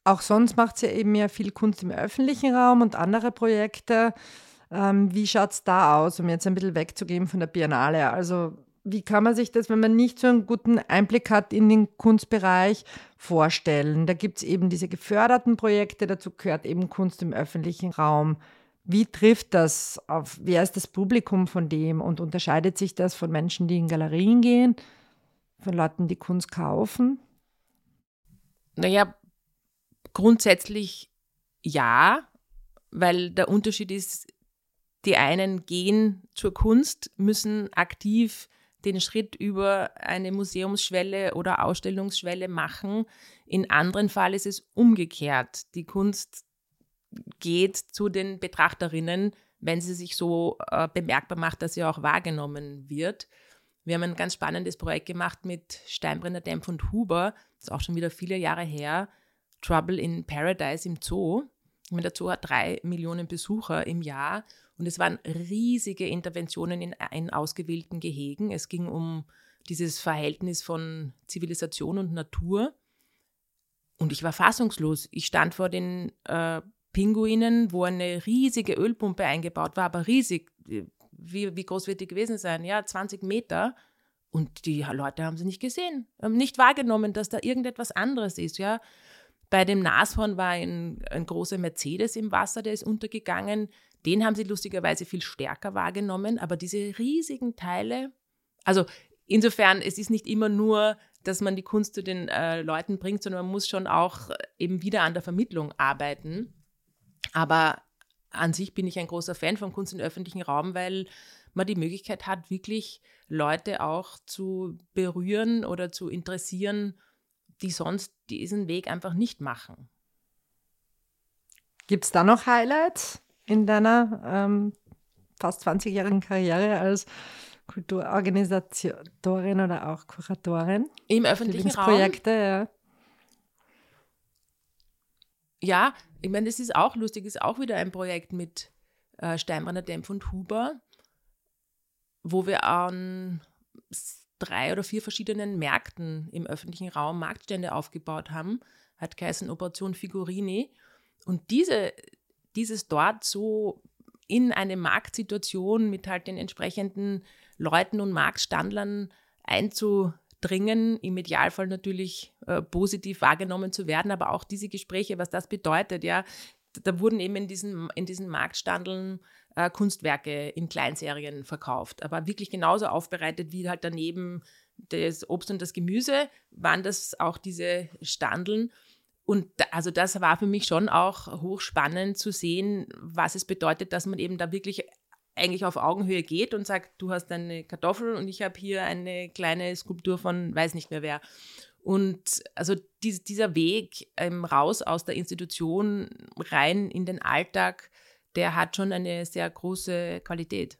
Auch sonst macht sie ja eben ja viel Kunst im öffentlichen Raum und andere Projekte. Ähm, wie schaut es da aus, um jetzt ein bisschen wegzugehen von der Biennale? Also wie kann man sich das, wenn man nicht so einen guten Einblick hat in den Kunstbereich, vorstellen? Da gibt es eben diese geförderten Projekte, dazu gehört eben Kunst im öffentlichen Raum. Wie trifft das auf, wer ist das Publikum von dem und unterscheidet sich das von Menschen, die in Galerien gehen, von Leuten, die Kunst kaufen? Naja, grundsätzlich ja, weil der Unterschied ist, die einen gehen zur Kunst, müssen aktiv den Schritt über eine Museumsschwelle oder Ausstellungsschwelle machen. In anderen Fall ist es umgekehrt. Die Kunst geht zu den Betrachterinnen, wenn sie sich so äh, bemerkbar macht, dass sie auch wahrgenommen wird. Wir haben ein ganz spannendes Projekt gemacht mit Steinbrenner, Dempf und Huber, das ist auch schon wieder viele Jahre her, Trouble in Paradise im Zoo. Der Zoo hat drei Millionen Besucher im Jahr und es waren riesige Interventionen in, in ausgewählten Gehegen. Es ging um dieses Verhältnis von Zivilisation und Natur. Und ich war fassungslos. Ich stand vor den äh, Pinguinen, wo eine riesige Ölpumpe eingebaut war, aber riesig. Wie, wie groß wird die gewesen sein? Ja, 20 Meter. Und die Leute haben sie nicht gesehen, haben nicht wahrgenommen, dass da irgendetwas anderes ist. Ja. Bei dem Nashorn war ein, ein großer Mercedes im Wasser, der ist untergegangen. Den haben sie lustigerweise viel stärker wahrgenommen, aber diese riesigen Teile, also insofern, es ist nicht immer nur, dass man die Kunst zu den äh, Leuten bringt, sondern man muss schon auch eben wieder an der Vermittlung arbeiten. Aber an sich bin ich ein großer Fan von Kunst im öffentlichen Raum, weil man die Möglichkeit hat, wirklich Leute auch zu berühren oder zu interessieren, die sonst diesen Weg einfach nicht machen. Gibt es da noch Highlights in deiner ähm, fast 20-jährigen Karriere als Kulturorganisatorin oder auch Kuratorin? Im öffentlichen Raum? Projekte, ja. Ja, ich meine, das ist auch lustig, ist auch wieder ein Projekt mit äh, Steinbrenner, Dempf und Huber, wo wir an drei oder vier verschiedenen Märkten im öffentlichen Raum Marktstände aufgebaut haben, hat geheißen Operation Figurini. Und diese, dieses dort so in eine Marktsituation mit halt den entsprechenden Leuten und Marktstandlern einzudringen, im Idealfall natürlich äh, positiv wahrgenommen zu werden, aber auch diese Gespräche, was das bedeutet, ja, da wurden eben in diesen, in diesen Marktstandeln äh, Kunstwerke in Kleinserien verkauft, aber wirklich genauso aufbereitet wie halt daneben das Obst und das Gemüse, waren das auch diese Standeln. Und also das war für mich schon auch hochspannend zu sehen, was es bedeutet, dass man eben da wirklich eigentlich auf Augenhöhe geht und sagt, du hast eine Kartoffel und ich habe hier eine kleine Skulptur von weiß nicht mehr wer. Und also dies, dieser Weg ähm, raus aus der Institution rein in den Alltag, der hat schon eine sehr große Qualität.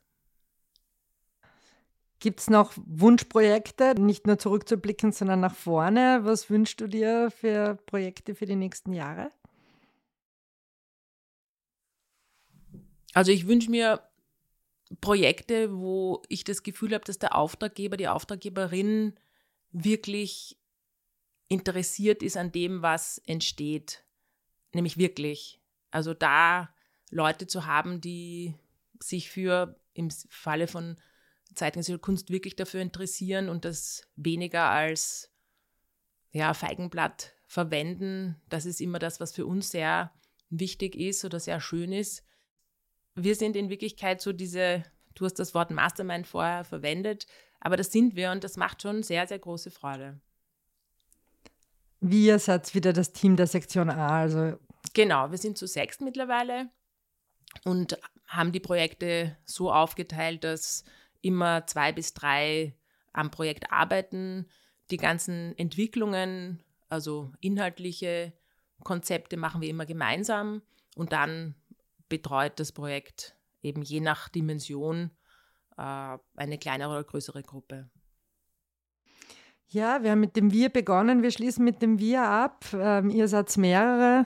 Gibt es noch Wunschprojekte, nicht nur zurückzublicken, sondern nach vorne? Was wünschst du dir für Projekte für die nächsten Jahre? Also ich wünsche mir Projekte, wo ich das Gefühl habe, dass der Auftraggeber, die Auftraggeberin wirklich interessiert ist an dem, was entsteht. Nämlich wirklich. Also da Leute zu haben, die sich für, im Falle von zeitgenössischer Kunst, wirklich dafür interessieren und das weniger als ja, Feigenblatt verwenden. Das ist immer das, was für uns sehr wichtig ist oder sehr schön ist. Wir sind in Wirklichkeit so diese, du hast das Wort Mastermind vorher verwendet, aber das sind wir und das macht schon sehr, sehr große Freude. Wir seid wieder das Team der Sektion A, also. Genau, wir sind zu sechs mittlerweile und haben die Projekte so aufgeteilt, dass immer zwei bis drei am Projekt arbeiten. Die ganzen Entwicklungen, also inhaltliche Konzepte machen wir immer gemeinsam und dann betreut das Projekt eben je nach Dimension äh, eine kleinere oder größere Gruppe. Ja, wir haben mit dem Wir begonnen, wir schließen mit dem Wir ab. Ähm, ihr seid mehrere.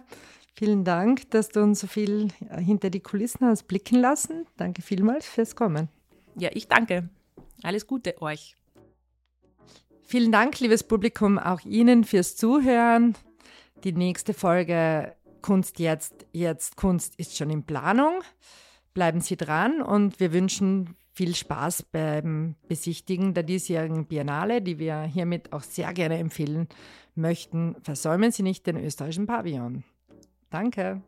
Vielen Dank, dass du uns so viel äh, hinter die Kulissen hast blicken lassen. Danke vielmals fürs Kommen. Ja, ich danke. Alles Gute euch. Vielen Dank, liebes Publikum, auch Ihnen fürs Zuhören. Die nächste Folge Kunst jetzt, jetzt Kunst ist schon in Planung. Bleiben Sie dran und wir wünschen viel Spaß beim Besichtigen der diesjährigen Biennale, die wir hiermit auch sehr gerne empfehlen möchten. Versäumen Sie nicht den österreichischen Pavillon. Danke.